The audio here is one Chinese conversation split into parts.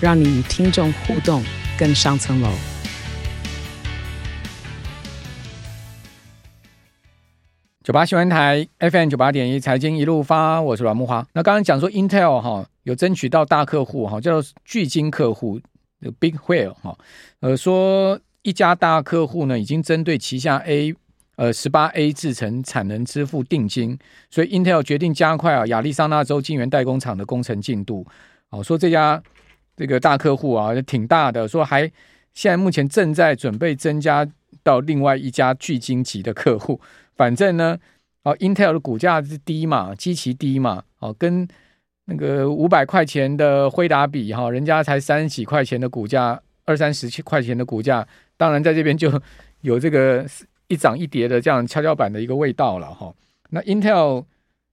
让你与听众互动更上层楼。九八新闻台 FM 九八点一财经一路发，我是阮木花。那刚刚讲说 Intel 哈有争取到大客户哈，叫做巨晶客户 Big Whale 哈，呃说一家大客户呢已经针对旗下 A 呃十八 A 制程产能支付定金，所以 Intel 决定加快啊亚利桑那州晶圆代工厂的工程进度。哦，说这家这个大客户啊挺大的，说还现在目前正在准备增加到另外一家巨晶级的客户。反正呢，哦，Intel 的股价是低嘛，极其低嘛，哦，跟那个五百块钱的辉达比哈，人家才三十几块钱的股价，二三十七块钱的股价，当然在这边就 有这个一涨一跌的这样跷跷板的一个味道了哈。那 Intel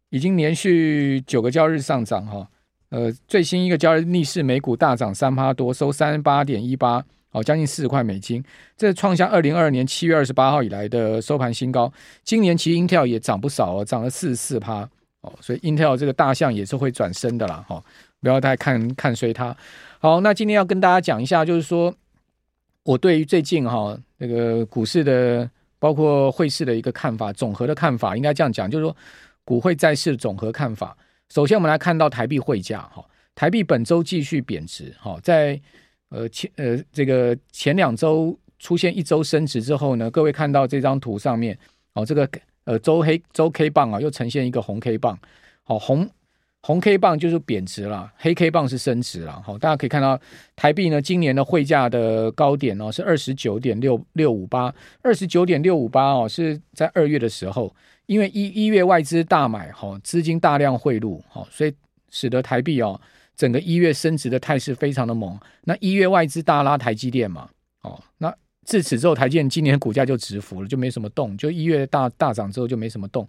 已经连续九个交易日上涨哈，呃，最新一个交易逆势美股大涨三趴多，收三十八点一八。哦，将近四十块美金，这创下二零二二年七月二十八号以来的收盘新高。今年其实 Intel 也涨不少哦，涨了四十四趴哦，所以 Intel 这个大象也是会转身的啦，哈、哦，不要太看看衰它。好，那今天要跟大家讲一下，就是说我对于最近哈、哦、那个股市的，包括汇市的一个看法，总和的看法，应该这样讲，就是说股汇债市的总和看法。首先，我们来看到台币汇价，哈，台币本周继续贬值，哈，在。呃前呃这个前两周出现一周升值之后呢，各位看到这张图上面哦，这个呃周黑周 K 棒啊又呈现一个红 K 棒，好、哦、红红 K 棒就是贬值了，黑 K 棒是升值了。好、大家可以看到台币呢今年的汇价的高点哦是二十九点六六五八，二十九点六五八哦是在二月的时候，因为一一月外资大买哈、资金大量汇入，好、所以使得台币哦。整个一月升值的态势非常的猛，那一月外资大拉台积电嘛，哦，那自此之后台积电今年股价就止浮了，就没什么动，就一月大大涨之后就没什么动。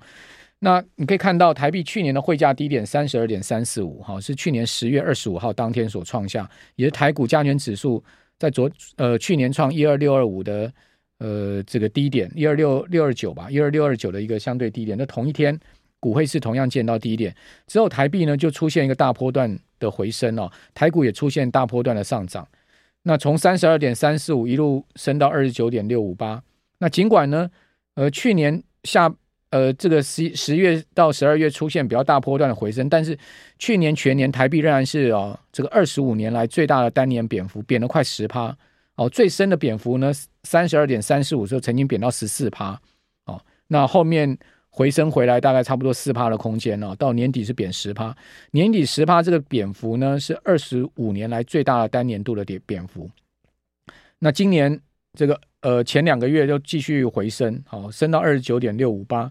那你可以看到台币去年的汇价低点三十二点三四五，哈，是去年十月二十五号当天所创下，也是台股加权指数在昨呃去年创一二六二五的呃这个低点一二六六二九吧，一二六二九的一个相对低点，那同一天。股汇是同样见到低点之后，台币呢就出现一个大波段的回升哦，台股也出现大波段的上涨。那从三十二点三四五一路升到二十九点六五八。那尽管呢，呃，去年下呃这个十十月到十二月出现比较大波段的回升，但是去年全年台币仍然是哦这个二十五年来最大的单年贬幅，贬了快十趴哦。最深的贬幅呢，三十二点三四五时候曾经贬到十四趴哦。那后面。回升回来大概差不多四趴的空间哦，到年底是贬十趴，年底十趴这个贬幅呢是二十五年来最大的单年度的贬贬幅。那今年这个呃前两个月就继续回升，好升到二十九点六五八，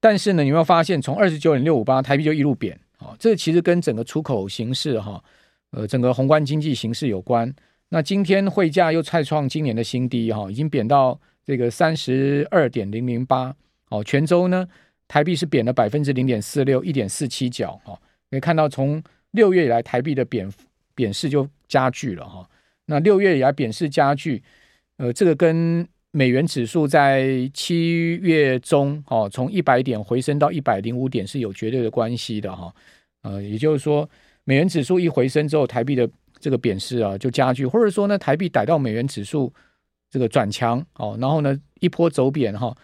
但是呢你有没有发现从二十九点六五八台币就一路贬啊？这其实跟整个出口形势哈，呃整个宏观经济形势有关。那今天汇价又再创今年的新低哈，已经贬到这个三十二点零零八。哦，全州呢，台币是贬了百分之零点四六，一点四七角。哈，可以看到从六月以来，台币的贬贬势就加剧了哈。那六月以来贬势加剧，呃，这个跟美元指数在七月中哦，从一百点回升到一百零五点是有绝对的关系的哈。呃，也就是说，美元指数一回升之后，台币的这个贬势啊就加剧，或者说呢，台币逮到美元指数这个转强哦，然后呢一波走贬哈，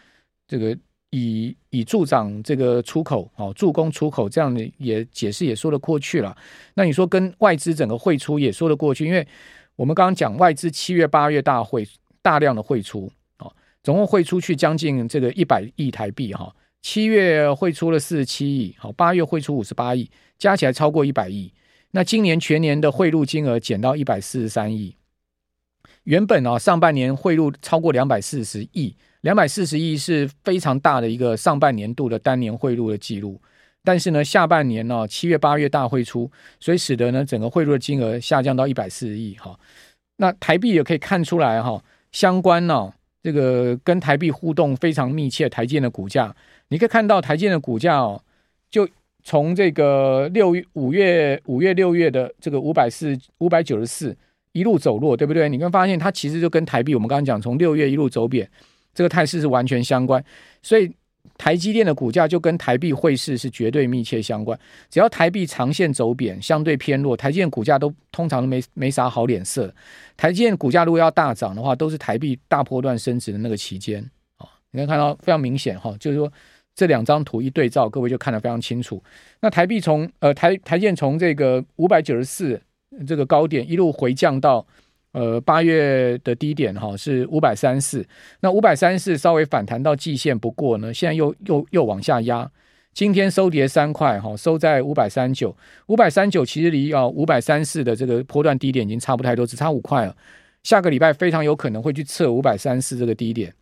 这个。以以助长这个出口，哦，助攻出口，这样的也解释也说得过去了。那你说跟外资整个汇出也说得过去，因为我们刚刚讲外资七月八月大会大量的汇出，哦，总共汇出去将近这个一百亿台币，哈，七月汇出了四十七亿，好，八月汇出五十八亿，加起来超过一百亿。那今年全年的汇入金额减到一百四十三亿，原本啊上半年汇入超过两百四十亿。两百四十亿是非常大的一个上半年度的单年汇入的记录，但是呢，下半年呢、七月八月大汇出，所以使得呢整个汇入的金额下降到一百四十亿哈。那台币也可以看出来哈，相关呢、哦、这个跟台币互动非常密切，台建的股价，你可以看到台建的股价哦，就从这个六月五月五月六月的这个五百四五百九十四一路走弱，对不对？你会发现它其实就跟台币，我们刚刚讲从六月一路走贬，这个态势是完全相关，所以。台积电的股价就跟台币汇市是绝对密切相关，只要台币长线走贬，相对偏弱，台积电股价都通常没没啥好脸色。台积电股价如果要大涨的话，都是台币大波段升值的那个期间啊，你可以看到非常明显哈，就是说这两张图一对照，各位就看得非常清楚。那台币从呃台台积电从这个五百九十四这个高点一路回降到。呃，八月的低点哈是五百三四，那五百三四稍微反弹到季线，不过呢，现在又又又往下压。今天收跌三块哈，收在五百三九，五百三九其实离啊五百三四的这个波段低点已经差不太多，只差五块了。下个礼拜非常有可能会去测五百三四这个低点。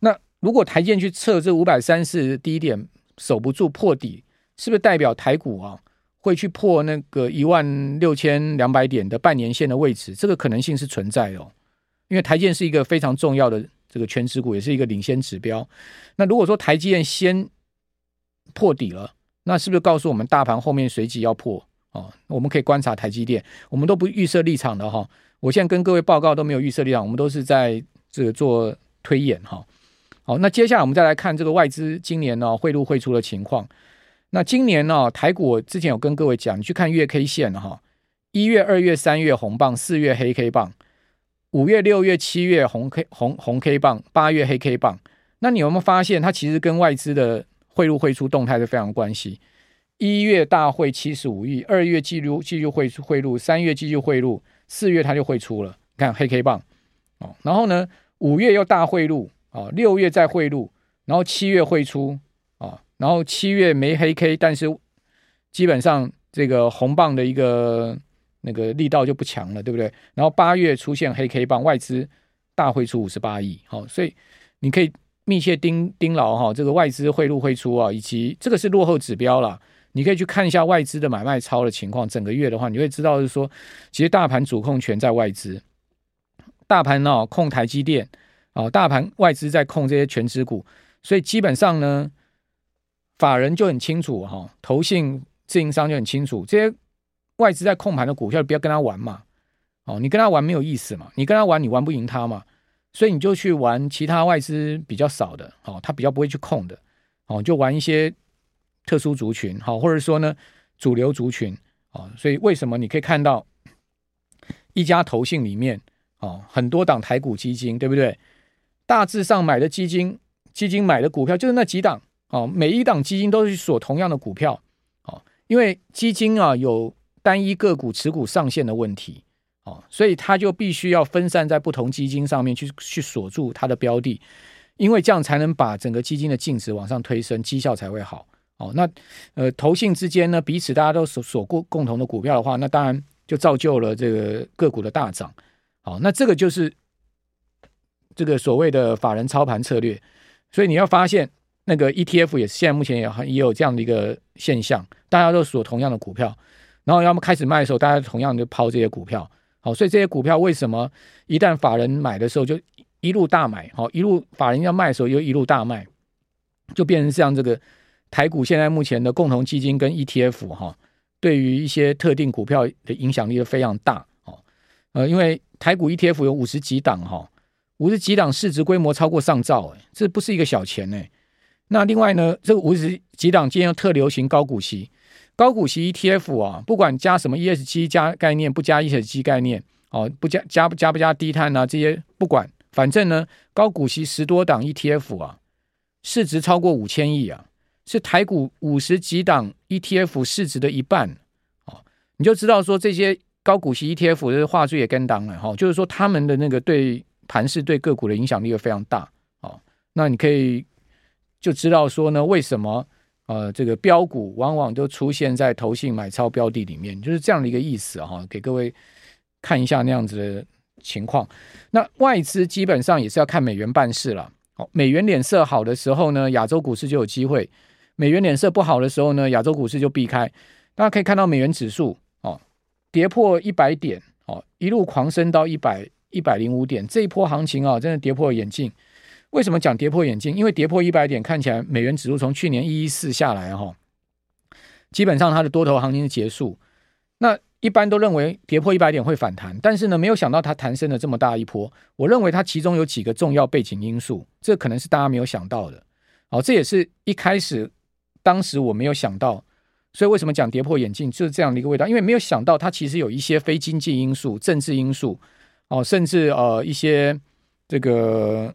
那如果台建去测这五百三四低点守不住破底，是不是代表台股啊？会去破那个一万六千两百点的半年线的位置，这个可能性是存在的哦。因为台积电是一个非常重要的这个权值股，也是一个领先指标。那如果说台积电先破底了，那是不是告诉我们大盘后面随即要破哦？我们可以观察台积电，我们都不预设立场的哈。我现在跟各位报告都没有预设立场，我们都是在这个做推演哈。好，那接下来我们再来看这个外资今年呢汇入汇出的情况。那今年呢、哦，台股我之前有跟各位讲，你去看月 K 线哈，一月、二月、三月红棒，四月黑 K 棒，五月、六月、七月红 K 红红 K 棒，八月黑 K 棒。那你有没有发现，它其实跟外资的汇入汇出动态是非常关系？一月大汇七十五亿，二月继续继续汇出汇入，三月继续汇入，四月它就汇出了，你看黑 K 棒哦。然后呢，五月又大汇入哦，六月再汇入，然后七月汇出。然后七月没黑 K，但是基本上这个红棒的一个那个力道就不强了，对不对？然后八月出现黑 K 棒，外资大汇出五十八亿，好，所以你可以密切盯盯牢哈，这个外资汇入汇出啊，以及这个是落后指标了，你可以去看一下外资的买卖超的情况。整个月的话，你会知道是说，其实大盘主控权在外资，大盘呢控台积电啊，大盘外资在控这些权值股，所以基本上呢。法人就很清楚哈，投信自营商就很清楚，这些外资在控盘的股票，不要跟他玩嘛。哦，你跟他玩没有意思嘛，你跟他玩，你玩不赢他嘛，所以你就去玩其他外资比较少的，哦，他比较不会去控的，哦，就玩一些特殊族群，好，或者说呢主流族群，哦，所以为什么你可以看到一家投信里面，哦，很多档台股基金，对不对？大致上买的基金，基金买的股票就是那几档。哦，每一档基金都是锁同样的股票，哦，因为基金啊有单一个股持股上限的问题，哦，所以它就必须要分散在不同基金上面去去锁住它的标的，因为这样才能把整个基金的净值往上推升，绩效才会好。哦，那呃，投信之间呢，彼此大家都锁锁过共同的股票的话，那当然就造就了这个个股的大涨。好，那这个就是这个所谓的法人操盘策略，所以你要发现。那个 ETF 也是现在目前也也有这样的一个现象，大家都锁同样的股票，然后要么开始卖的时候，大家同样就抛这些股票，好，所以这些股票为什么一旦法人买的时候就一路大买，好，一路法人要卖的时候又一路大卖，就变成像这个台股现在目前的共同基金跟 ETF 哈，对于一些特定股票的影响力都非常大，哦，呃，因为台股 ETF 有五十几档哈，五十几档市值规模超过上兆，哎，这不是一个小钱哎。那另外呢，这个五十几档今天又特流行高股息，高股息 ETF 啊，不管加什么 ESG 加概念，不加 ESG 概念，哦，不加加不加不加低碳啊，这些不管，反正呢，高股息十多档 ETF 啊，市值超过五千亿啊，是台股五十几档 ETF 市值的一半，哦，你就知道说这些高股息 ETF 的话术也跟当了哈，就是说他们的那个对盘势对个股的影响力又非常大，哦，那你可以。就知道说呢，为什么呃这个标股往往都出现在投信买超标的里面，就是这样的一个意思哈、哦。给各位看一下那样子的情况。那外资基本上也是要看美元办事了。哦，美元脸色好的时候呢，亚洲股市就有机会；美元脸色不好的时候呢，亚洲股市就避开。大家可以看到美元指数哦，跌破一百点哦，一路狂升到一百一百零五点。这一波行情啊，真的跌破了眼镜。为什么讲跌破眼镜？因为跌破一百点，看起来美元指数从去年一一四下来哈，基本上它的多头行情结束。那一般都认为跌破一百点会反弹，但是呢，没有想到它弹升了这么大一波。我认为它其中有几个重要背景因素，这可能是大家没有想到的。哦，这也是一开始当时我没有想到，所以为什么讲跌破眼镜就是这样的一个味道？因为没有想到它其实有一些非经济因素、政治因素，哦，甚至呃一些这个。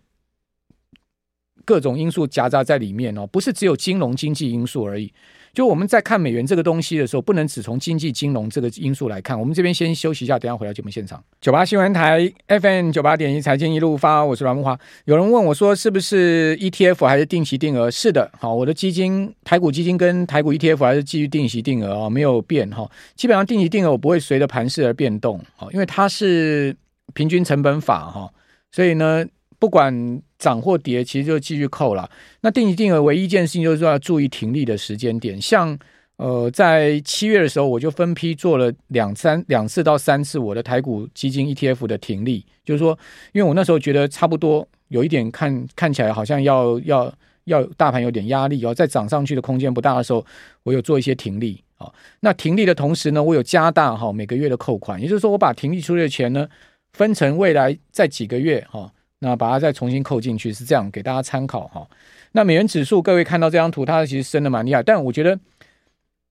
各种因素夹杂在里面哦，不是只有金融经济因素而已。就我们在看美元这个东西的时候，不能只从经济金融这个因素来看。我们这边先休息一下，等下回到节目现场。九八新闻台 FM 九八点一财经一路发，我是阮木华。有人问我说，是不是 ETF 还是定期定额？是的，好，我的基金台股基金跟台股 ETF 还是继续定期定额哦，没有变哈。基本上定期定额我不会随着盘势而变动，好，因为它是平均成本法哈，所以呢。不管涨或跌，其实就继续扣了。那定期定额唯一一件事情就是说要注意停利的时间点。像呃，在七月的时候，我就分批做了两三两次到三次我的台股基金 ETF 的停利，就是说，因为我那时候觉得差不多有一点看看起来好像要要要大盘有点压力哦，再涨上去的空间不大的时候，我有做一些停利啊。那停利的同时呢，我有加大哈每个月的扣款，也就是说，我把停利出去的钱呢，分成未来在几个月哈。那把它再重新扣进去，是这样给大家参考哈。那美元指数，各位看到这张图，它其实升的蛮厉害，但我觉得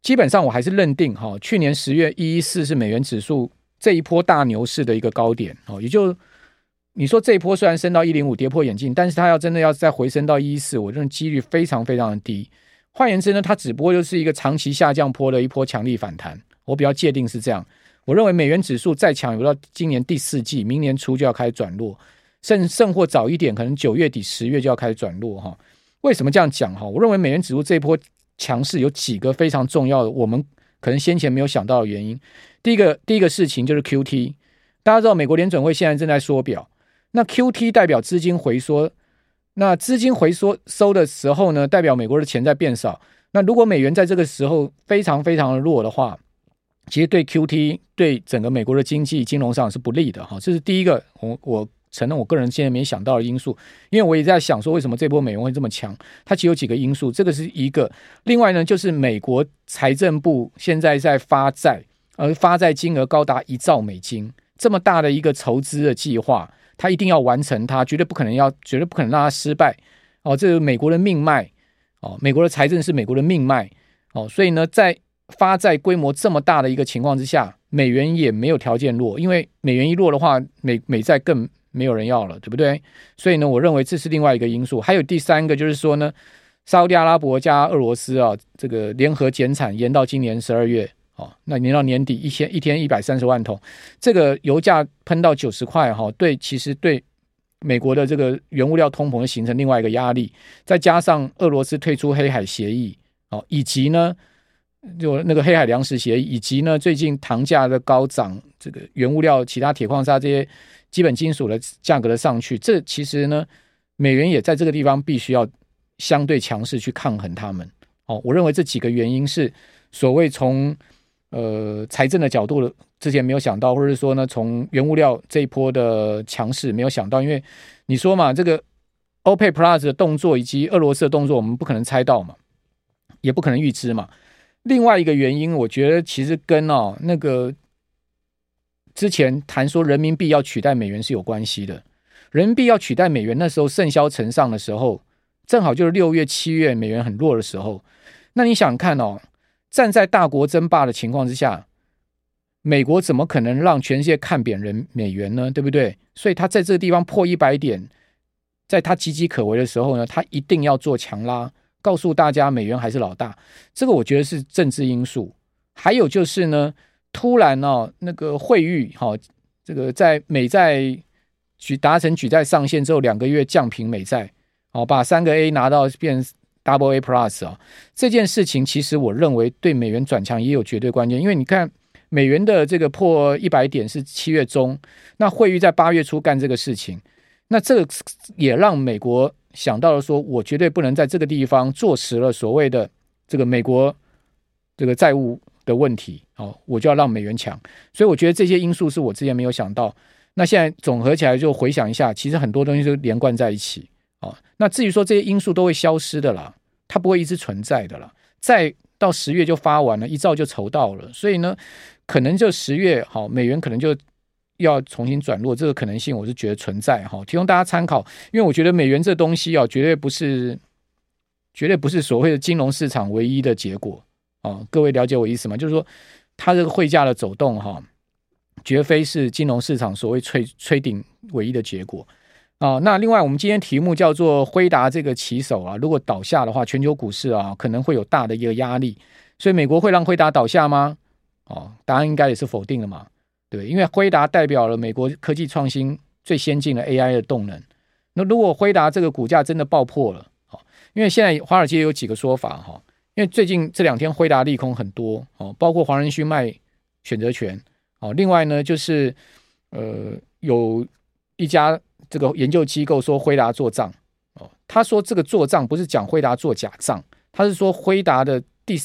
基本上我还是认定哈，去年十月一一四是美元指数这一波大牛市的一个高点哦。也就你说这一波虽然升到一零五跌破眼镜，但是它要真的要再回升到一一四，我认为几率非常非常的低。换言之呢，它只不过就是一个长期下降坡的一波强力反弹。我比较界定是这样，我认为美元指数再强，有到今年第四季，明年初就要开始转弱。甚甚或早一点，可能九月底、十月就要开始转弱哈。为什么这样讲哈？我认为美元指数这一波强势有几个非常重要的，我们可能先前没有想到的原因。第一个，第一个事情就是 QT，大家知道美国联准会现在正在缩表，那 QT 代表资金回缩，那资金回缩收的时候呢，代表美国的钱在变少。那如果美元在这个时候非常非常的弱的话，其实对 QT 对整个美国的经济金融上是不利的哈。这是第一个，我我。承认我个人现在没想到的因素，因为我也在想说，为什么这波美元会这么强？它其实有几个因素，这个是一个。另外呢，就是美国财政部现在在发债，而发债金额高达一兆美金，这么大的一个筹资的计划，它一定要完成它，绝对不可能要，绝对不可能让它失败。哦，这是美国的命脉哦，美国的财政是美国的命脉哦，所以呢，在发债规模这么大的一个情况之下，美元也没有条件弱，因为美元一弱的话，美美债更。没有人要了，对不对？所以呢，我认为这是另外一个因素。还有第三个，就是说呢，沙乌地阿拉伯加俄罗斯啊，这个联合减产延到今年十二月，哦，那延到年底一千一天一百三十万桶，这个油价喷到九十块，哈，对，其实对美国的这个原物料通膨形成另外一个压力。再加上俄罗斯退出黑海协议，哦，以及呢，就那个黑海粮食协议，以及呢，最近糖价的高涨，这个原物料、其他铁矿砂这些。基本金属的价格的上去，这其实呢，美元也在这个地方必须要相对强势去抗衡他们。哦，我认为这几个原因是所谓从呃财政的角度之前没有想到，或者是说呢，从原物料这一波的强势没有想到，因为你说嘛，这个 OPEC Plus 的动作以及俄罗斯的动作，我们不可能猜到嘛，也不可能预知嘛。另外一个原因，我觉得其实跟哦那个。之前谈说人民币要取代美元是有关系的，人民币要取代美元，那时候盛嚣尘上的时候，正好就是六月、七月美元很弱的时候。那你想看哦，站在大国争霸的情况之下，美国怎么可能让全世界看扁人美元呢？对不对？所以他在这个地方破一百点，在他岌岌可危的时候呢，他一定要做强拉，告诉大家美元还是老大。这个我觉得是政治因素，还有就是呢。突然哦，那个惠誉哈，这个在美债举达成举债上限之后，两个月降平美债，哦，把三个 A 拿到变 Double A Plus 啊，这件事情其实我认为对美元转强也有绝对关键，因为你看美元的这个破一百点是七月中，那惠誉在八月初干这个事情，那这也让美国想到了说，我绝对不能在这个地方坐实了所谓的这个美国这个债务的问题，哦，我就要让美元强。所以我觉得这些因素是我之前没有想到。那现在总合起来就回想一下，其实很多东西都连贯在一起。哦，那至于说这些因素都会消失的啦，它不会一直存在的啦。再到十月就发完了，一兆就筹到了，所以呢，可能就十月好，美元可能就要重新转弱，这个可能性我是觉得存在哈，提供大家参考。因为我觉得美元这东西啊，绝对不是，绝对不是所谓的金融市场唯一的结果啊。各位了解我意思吗？就是说，它这个汇价的走动哈，绝非是金融市场所谓吹吹顶唯一的结果。啊，那另外我们今天题目叫做辉达这个棋手啊，如果倒下的话，全球股市啊可能会有大的一个压力，所以美国会让辉达倒下吗？哦，答案应该也是否定的嘛，对，因为辉达代表了美国科技创新最先进的 AI 的动能。那如果辉达这个股价真的爆破了，哦，因为现在华尔街有几个说法哈，因为最近这两天辉达利空很多哦，包括黄仁勋卖选择权哦，另外呢就是呃有一家。这个研究机构说辉达做账哦，他说这个做账不是讲辉达做假账，他是说辉达的第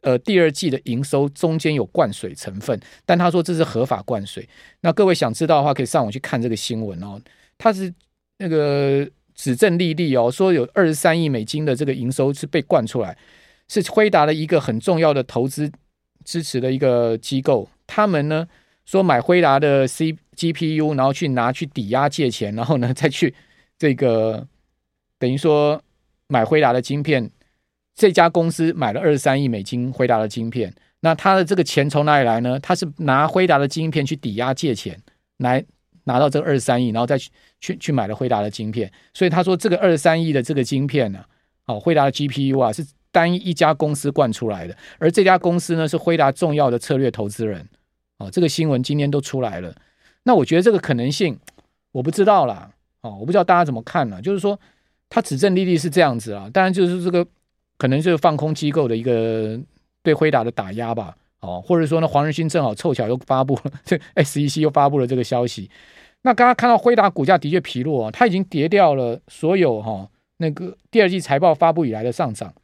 呃第二季的营收中间有灌水成分，但他说这是合法灌水。那各位想知道的话，可以上网去看这个新闻哦。他是那个指证莉莉哦，说有二十三亿美金的这个营收是被灌出来，是辉达的一个很重要的投资支持的一个机构，他们呢。说买辉达的 C GPU，然后去拿去抵押借钱，然后呢再去这个等于说买辉达的晶片。这家公司买了二十三亿美金辉达的晶片，那他的这个钱从哪里来呢？他是拿辉达的晶片去抵押借钱，来拿到这个二十三亿，然后再去去去买了辉达的晶片。所以他说这个二十三亿的这个晶片呢，哦，辉达的 GPU 啊是单一一家公司灌出来的，而这家公司呢是辉达重要的策略投资人。哦，这个新闻今天都出来了，那我觉得这个可能性我不知道啦。哦，我不知道大家怎么看呢？就是说，他指证莉莉是这样子啊，当然就是这个可能就是放空机构的一个对辉达的打压吧。哦，或者说呢，黄仁勋正好凑巧又发布了，这 SEC 又发布了这个消息。那刚刚看到辉达股价的确疲弱啊，它已经跌掉了所有哈、哦、那个第二季财报发布以来的上涨。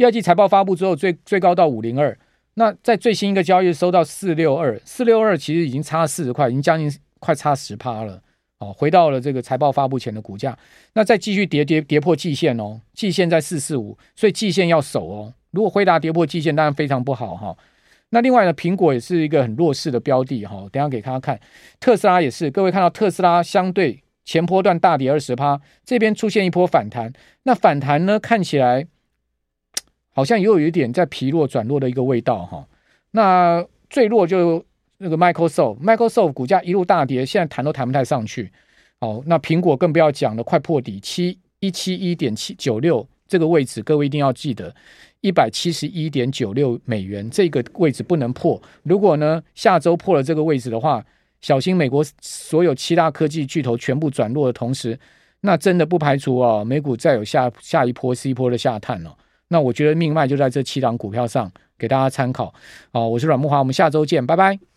第二季财报发布之后，最最高到五零二。那在最新一个交易收到四六二，四六二其实已经差四十块，已经将近快差十趴了哦，回到了这个财报发布前的股价。那再继续跌跌跌破季线哦，季线在四四五，所以季线要守哦。如果辉达跌破季线，当然非常不好哈、那另外呢，苹果也是一个很弱势的标的哈、等下给大家看，特斯拉也是，各位看到特斯拉相对前波段大跌二十趴，这边出现一波反弹，那反弹呢看起来。好像又有一点在疲弱转弱的一个味道哈，那最弱就那个 Microsoft，Microsoft 股价一路大跌，现在弹都弹不太上去。哦，那苹果更不要讲了，快破底七一七一点七九六这个位置，各位一定要记得一百七十一点九六美元这个位置不能破。如果呢下周破了这个位置的话，小心美国所有七大科技巨头全部转弱的同时，那真的不排除啊美股再有下下一波 C 波的下探了。那我觉得命脉就在这七档股票上，给大家参考。好，我是阮慕华，我们下周见，拜拜。